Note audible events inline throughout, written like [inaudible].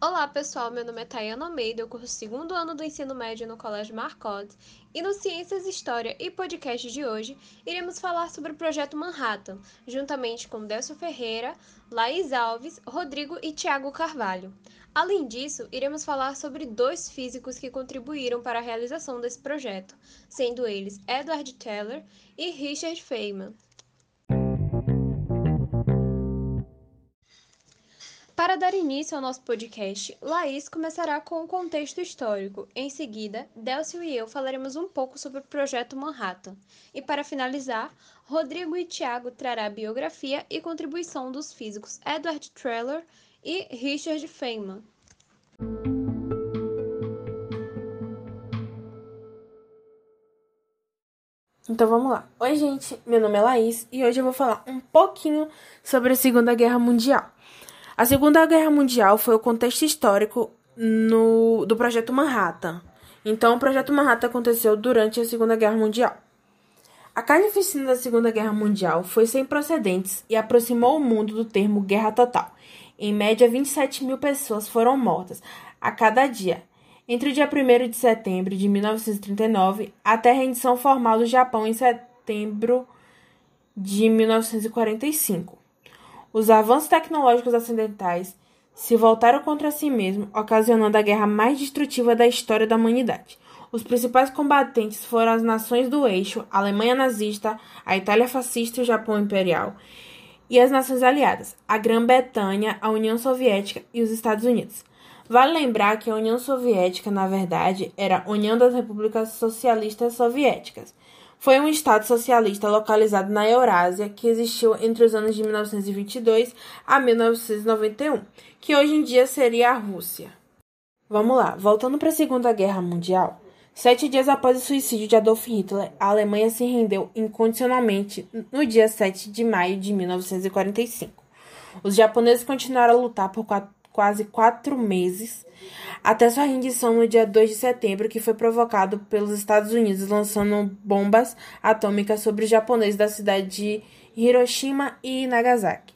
Olá pessoal, meu nome é Tayana Almeida, eu curso o segundo ano do ensino médio no Colégio Marcotte e no Ciências, História e Podcast de hoje iremos falar sobre o Projeto Manhattan, juntamente com Delcio Ferreira, Laís Alves, Rodrigo e Tiago Carvalho. Além disso, iremos falar sobre dois físicos que contribuíram para a realização desse projeto, sendo eles Edward Teller e Richard Feynman. Para dar início ao nosso podcast, Laís começará com o contexto histórico. Em seguida, Delcio e eu falaremos um pouco sobre o projeto Manhattan. E para finalizar, Rodrigo e Tiago trará a biografia e contribuição dos físicos Edward Teller e Richard Feynman. Então vamos lá. Oi, gente, meu nome é Laís e hoje eu vou falar um pouquinho sobre a Segunda Guerra Mundial. A Segunda Guerra Mundial foi o contexto histórico no, do Projeto Manhattan. Então, o Projeto Manhattan aconteceu durante a Segunda Guerra Mundial. A carnificina da Segunda Guerra Mundial foi sem precedentes e aproximou o mundo do termo guerra total. Em média, 27 mil pessoas foram mortas a cada dia, entre o dia 1 de setembro de 1939 até a rendição formal do Japão em setembro de 1945. Os avanços tecnológicos ocidentais se voltaram contra si mesmos, ocasionando a guerra mais destrutiva da história da humanidade. Os principais combatentes foram as nações do eixo, a Alemanha nazista, a Itália fascista e o Japão imperial, e as nações aliadas, a Grã-Bretanha, a União Soviética e os Estados Unidos. Vale lembrar que a União Soviética, na verdade, era a União das Repúblicas Socialistas Soviéticas, foi um Estado socialista localizado na Eurásia que existiu entre os anos de 1922 a 1991, que hoje em dia seria a Rússia. Vamos lá, voltando para a Segunda Guerra Mundial. Sete dias após o suicídio de Adolf Hitler, a Alemanha se rendeu incondicionalmente no dia 7 de maio de 1945. Os japoneses continuaram a lutar por quatro quase quatro meses, até sua rendição no dia 2 de setembro, que foi provocado pelos Estados Unidos lançando bombas atômicas sobre os japoneses da cidade de Hiroshima e Nagasaki.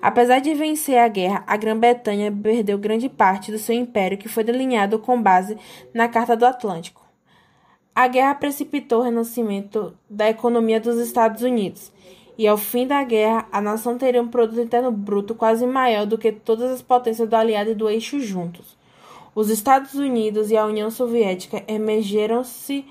Apesar de vencer a guerra, a Grã-Bretanha perdeu grande parte do seu império, que foi delineado com base na Carta do Atlântico. A guerra precipitou o renascimento da economia dos Estados Unidos e ao fim da guerra, a nação teria um produto interno bruto quase maior do que todas as potências do aliado e do eixo juntos. Os Estados Unidos e a União Soviética emergeram-se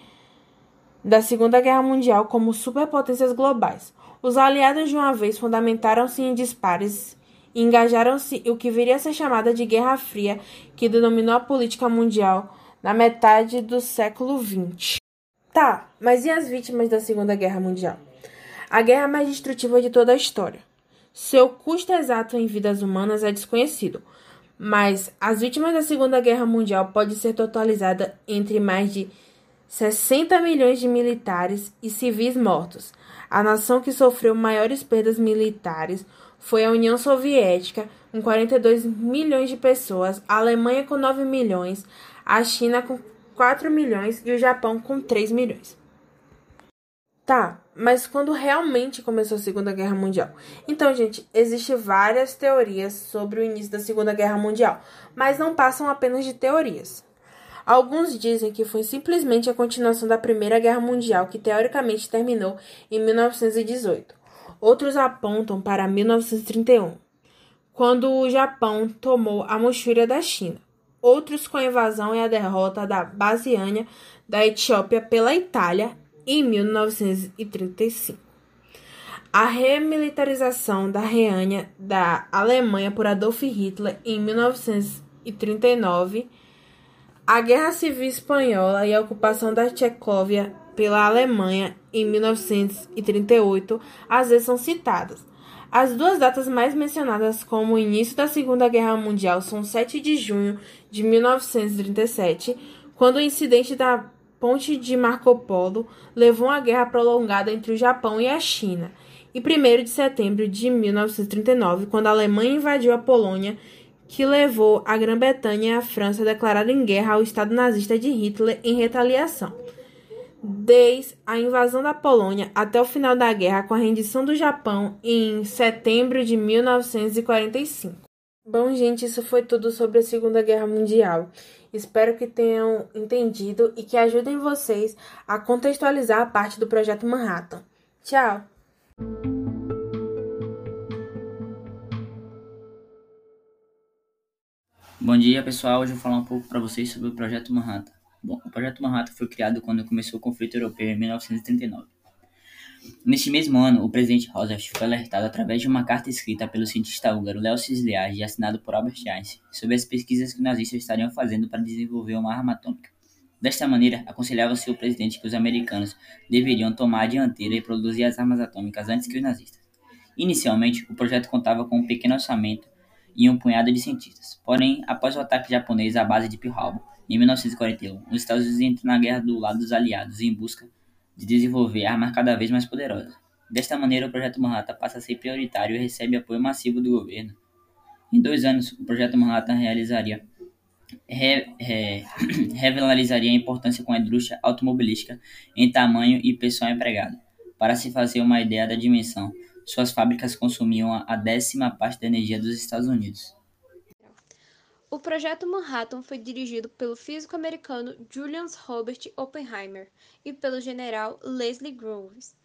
da Segunda Guerra Mundial como superpotências globais. Os aliados de uma vez fundamentaram-se em dispares e engajaram-se o que viria a ser chamada de Guerra Fria, que denominou a política mundial na metade do século XX. Tá, mas e as vítimas da Segunda Guerra Mundial? A guerra mais destrutiva de toda a história. Seu custo exato em vidas humanas é desconhecido, mas as vítimas da Segunda Guerra Mundial pode ser totalizada entre mais de 60 milhões de militares e civis mortos. A nação que sofreu maiores perdas militares foi a União Soviética, com 42 milhões de pessoas, a Alemanha com 9 milhões, a China com 4 milhões e o Japão com 3 milhões. Tá, mas quando realmente começou a Segunda Guerra Mundial? Então, gente, existem várias teorias sobre o início da Segunda Guerra Mundial, mas não passam apenas de teorias. Alguns dizem que foi simplesmente a continuação da Primeira Guerra Mundial, que teoricamente terminou em 1918. Outros apontam para 1931, quando o Japão tomou a Manchúria da China. Outros com a invasão e a derrota da Basiânia da Etiópia pela Itália em 1935. A remilitarização da Reânia da Alemanha por Adolf Hitler em 1939, a Guerra Civil Espanhola e a ocupação da Tchecóvia pela Alemanha em 1938 às vezes são citadas. As duas datas mais mencionadas como o início da Segunda Guerra Mundial são 7 de junho de 1937, quando o incidente da ponte de Marco Polo levou a guerra prolongada entre o Japão e a China, e 1 de setembro de 1939, quando a Alemanha invadiu a Polônia, que levou a Grã-Bretanha e a França a declararem guerra ao Estado nazista de Hitler em retaliação. Desde a invasão da Polônia até o final da guerra, com a rendição do Japão em setembro de 1945. Bom, gente, isso foi tudo sobre a Segunda Guerra Mundial. Espero que tenham entendido e que ajudem vocês a contextualizar a parte do projeto Manhattan. Tchau! Bom dia, pessoal. Hoje eu vou falar um pouco para vocês sobre o Projeto Manhattan. Bom, o Projeto Manhattan foi criado quando começou o conflito europeu em 1939. Neste mesmo ano, o presidente Roosevelt foi alertado através de uma carta escrita pelo cientista húngaro Leo Szilárd e assinado por Albert Einstein sobre as pesquisas que os nazistas estariam fazendo para desenvolver uma arma atômica. Desta maneira, aconselhava-se o presidente que os americanos deveriam tomar a dianteira e produzir as armas atômicas antes que os nazistas. Inicialmente, o projeto contava com um pequeno orçamento e um punhado de cientistas. Porém, após o ataque japonês à base de Pearl Harbor, em 1941, os Estados Unidos entram na guerra do lado dos aliados em busca de desenvolver armas cada vez mais poderosas. Desta maneira, o Projeto Manhattan passa a ser prioritário e recebe apoio massivo do governo. Em dois anos, o Projeto Manhattan realizaria re, re, [clears throat] revelarizaria a importância com a indústria automobilística em tamanho e pessoal empregado. Para se fazer uma ideia da dimensão, suas fábricas consumiam a décima parte da energia dos Estados Unidos. O projeto Manhattan foi dirigido pelo físico americano Julius Robert Oppenheimer e pelo general Leslie Groves.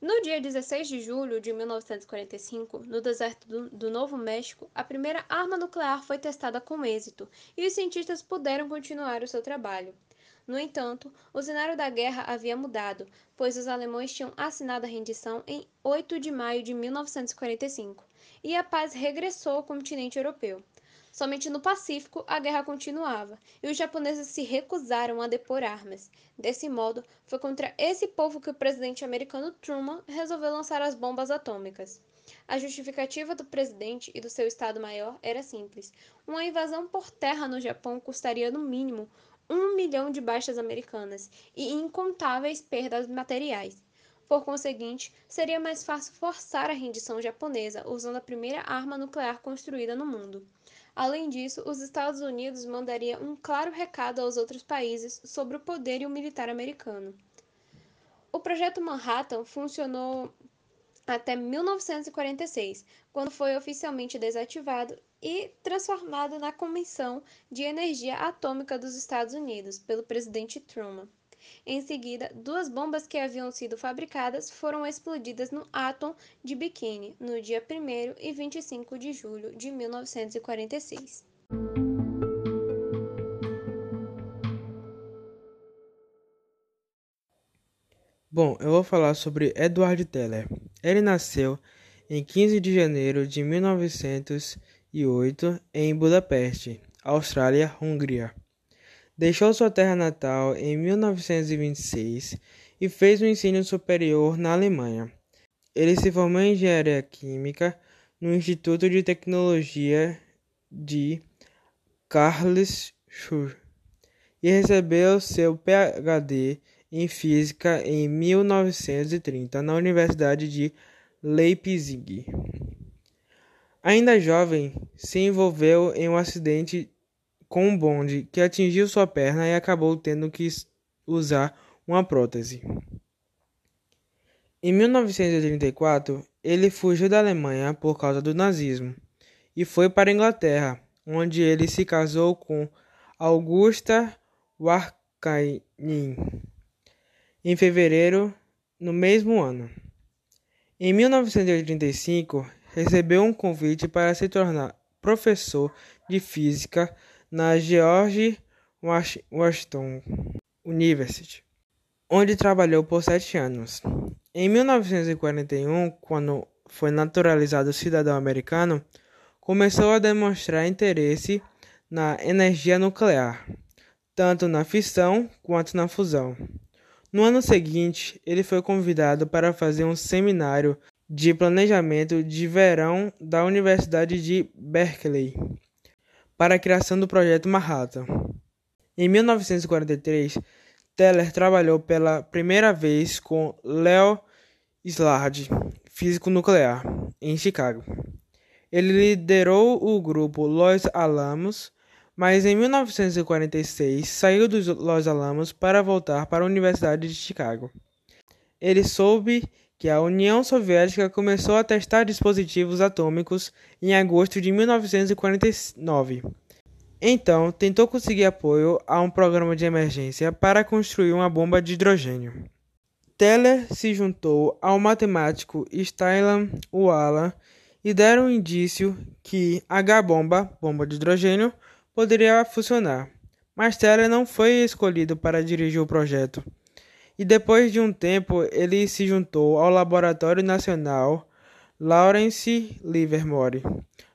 No dia 16 de julho de 1945, no deserto do, do, Novo México, a primeira arma nuclear foi testada com êxito e os cientistas puderam continuar o seu trabalho. No entanto, o cenário da guerra havia mudado, pois os alemães tinham assinado a rendição em 8 de maio de 1945 e a paz regressou ao continente europeu. Somente no Pacífico a guerra continuava e os japoneses se recusaram a depor armas. Desse modo, foi contra esse povo que o presidente americano Truman resolveu lançar as bombas atômicas. A justificativa do presidente e do seu Estado-Maior era simples: uma invasão por terra no Japão custaria no mínimo um milhão de baixas americanas e incontáveis perdas materiais. Por conseguinte, seria mais fácil forçar a rendição japonesa usando a primeira arma nuclear construída no mundo. Além disso, os Estados Unidos mandariam um claro recado aos outros países sobre o poderio militar americano. O projeto Manhattan funcionou até 1946, quando foi oficialmente desativado e transformado na Comissão de Energia Atômica dos Estados Unidos pelo presidente Truman. Em seguida, duas bombas que haviam sido fabricadas foram explodidas no Atom de Bikini no dia 1 e 25 de julho de 1946. Bom, eu vou falar sobre Edward Teller. Ele nasceu em 15 de janeiro de 1908 em Budapeste, Austrália-Hungria. Deixou sua terra natal em 1926 e fez o ensino superior na Alemanha. Ele se formou em engenharia química no Instituto de Tecnologia de Karlsruhe e recebeu seu PhD em física em 1930 na Universidade de Leipzig. Ainda jovem, se envolveu em um acidente com um bonde que atingiu sua perna e acabou tendo que usar uma prótese. Em 1934, ele fugiu da Alemanha por causa do nazismo e foi para a Inglaterra, onde ele se casou com Augusta Warkanin em fevereiro no mesmo ano. Em 1985, recebeu um convite para se tornar professor de física na George Washington University, onde trabalhou por sete anos. Em 1941, quando foi naturalizado cidadão americano, começou a demonstrar interesse na energia nuclear, tanto na fissão quanto na fusão. No ano seguinte, ele foi convidado para fazer um seminário de planejamento de verão da Universidade de Berkeley para a criação do projeto Manhattan. Em 1943, Teller trabalhou pela primeira vez com Leo Szilard, físico nuclear, em Chicago. Ele liderou o grupo Los Alamos, mas em 1946 saiu dos Los Alamos para voltar para a Universidade de Chicago. Ele soube que a União Soviética começou a testar dispositivos atômicos em agosto de 1949. Então, tentou conseguir apoio a um programa de emergência para construir uma bomba de hidrogênio. Teller se juntou ao matemático Stylian Walla e deram um indício que H-bomba, bomba de hidrogênio, poderia funcionar. Mas Teller não foi escolhido para dirigir o projeto. E depois de um tempo, ele se juntou ao Laboratório Nacional Lawrence Livermore,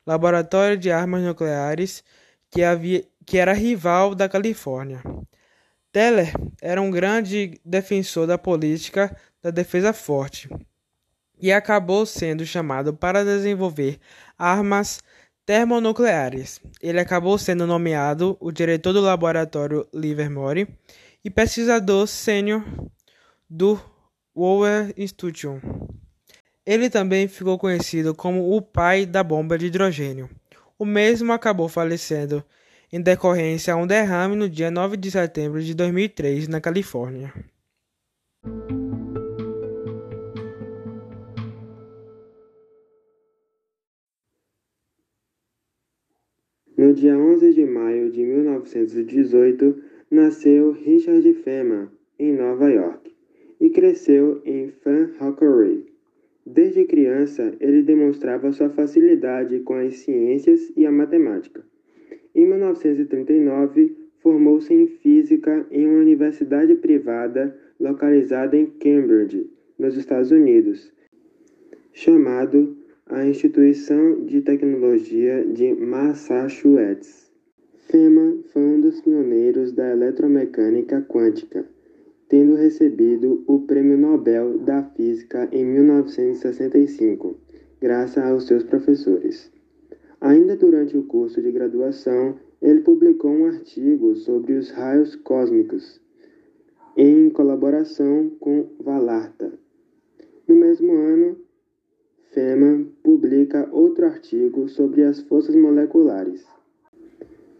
laboratório de armas nucleares que, havia, que era rival da Califórnia. Teller era um grande defensor da política da defesa forte e acabou sendo chamado para desenvolver armas termonucleares. Ele acabou sendo nomeado o diretor do laboratório Livermore e pesquisador sênior do Weller Institution. Ele também ficou conhecido como o pai da bomba de hidrogênio. O mesmo acabou falecendo em decorrência a um derrame no dia 9 de setembro de 2003 na Califórnia. No dia 11 de maio de 1918, nasceu Richard Feynman, em Nova York, e cresceu em Fan Hockery. Desde criança, ele demonstrava sua facilidade com as ciências e a matemática. Em 1939, formou-se em física em uma universidade privada localizada em Cambridge, nos Estados Unidos, chamado a Instituição de Tecnologia de Massachusetts. Feynman foi um dos pioneiros da eletromecânica quântica, tendo recebido o Prêmio Nobel da Física em 1965, graças aos seus professores. Ainda durante o curso de graduação, ele publicou um artigo sobre os raios cósmicos, em colaboração com Valarta. No mesmo ano, Feynman publica outro artigo sobre as forças moleculares.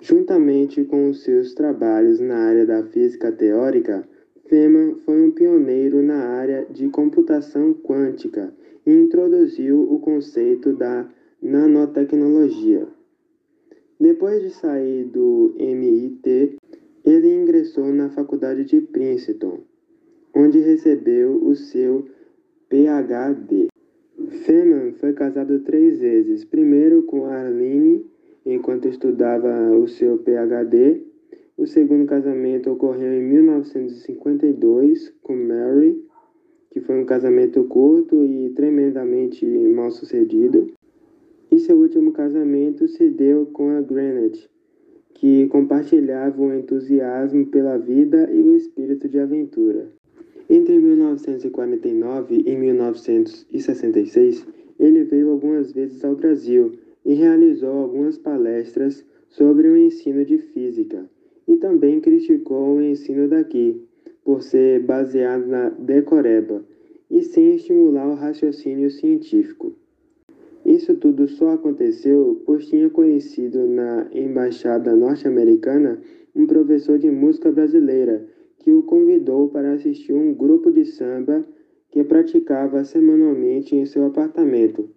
Juntamente com os seus trabalhos na área da física teórica, Feynman foi um pioneiro na área de computação quântica e introduziu o conceito da nanotecnologia. Depois de sair do MIT, ele ingressou na Faculdade de Princeton, onde recebeu o seu PhD. Feynman foi casado três vezes, primeiro com Arlene, enquanto estudava o seu PhD. O segundo casamento ocorreu em 1952 com Mary, que foi um casamento curto e tremendamente mal sucedido. E seu último casamento se deu com a Granite, que compartilhava o entusiasmo pela vida e o espírito de aventura. Entre 1949 e 1966, ele veio algumas vezes ao Brasil e realizou algumas palestras sobre o ensino de física, e também criticou o ensino daqui, por ser baseado na decoreba e sem estimular o raciocínio científico. Isso tudo só aconteceu pois tinha conhecido na embaixada norte-americana um professor de música brasileira que o convidou para assistir um grupo de samba que praticava semanalmente em seu apartamento.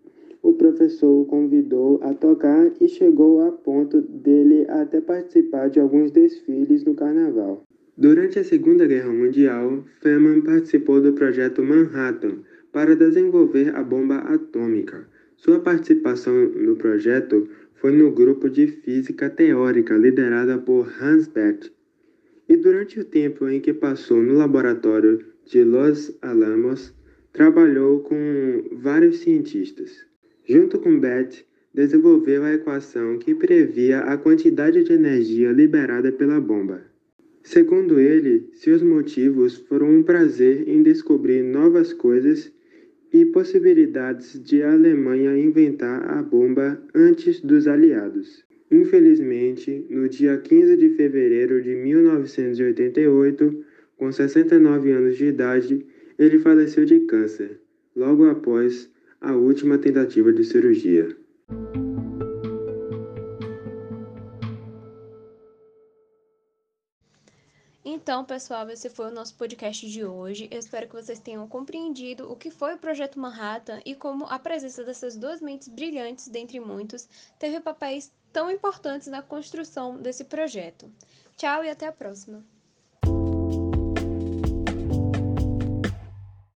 O professor o convidou a tocar e chegou a ponto dele até participar de alguns desfiles no carnaval. Durante a Segunda Guerra Mundial, Feynman participou do projeto Manhattan para desenvolver a bomba atômica. Sua participação no projeto foi no grupo de física teórica liderada por Hans Bethe, e durante o tempo em que passou no laboratório de Los Alamos, trabalhou com vários cientistas. Junto com Bethe, desenvolveu a equação que previa a quantidade de energia liberada pela bomba. Segundo ele, seus motivos foram um prazer em descobrir novas coisas e possibilidades de a Alemanha inventar a bomba antes dos aliados. Infelizmente, no dia 15 de fevereiro de 1988, com 69 anos de idade, ele faleceu de câncer, logo após a última tentativa de cirurgia. Então, pessoal, esse foi o nosso podcast de hoje. Eu espero que vocês tenham compreendido o que foi o Projeto Manhattan e como a presença dessas duas mentes brilhantes, dentre muitos, teve papéis tão importantes na construção desse projeto. Tchau e até a próxima!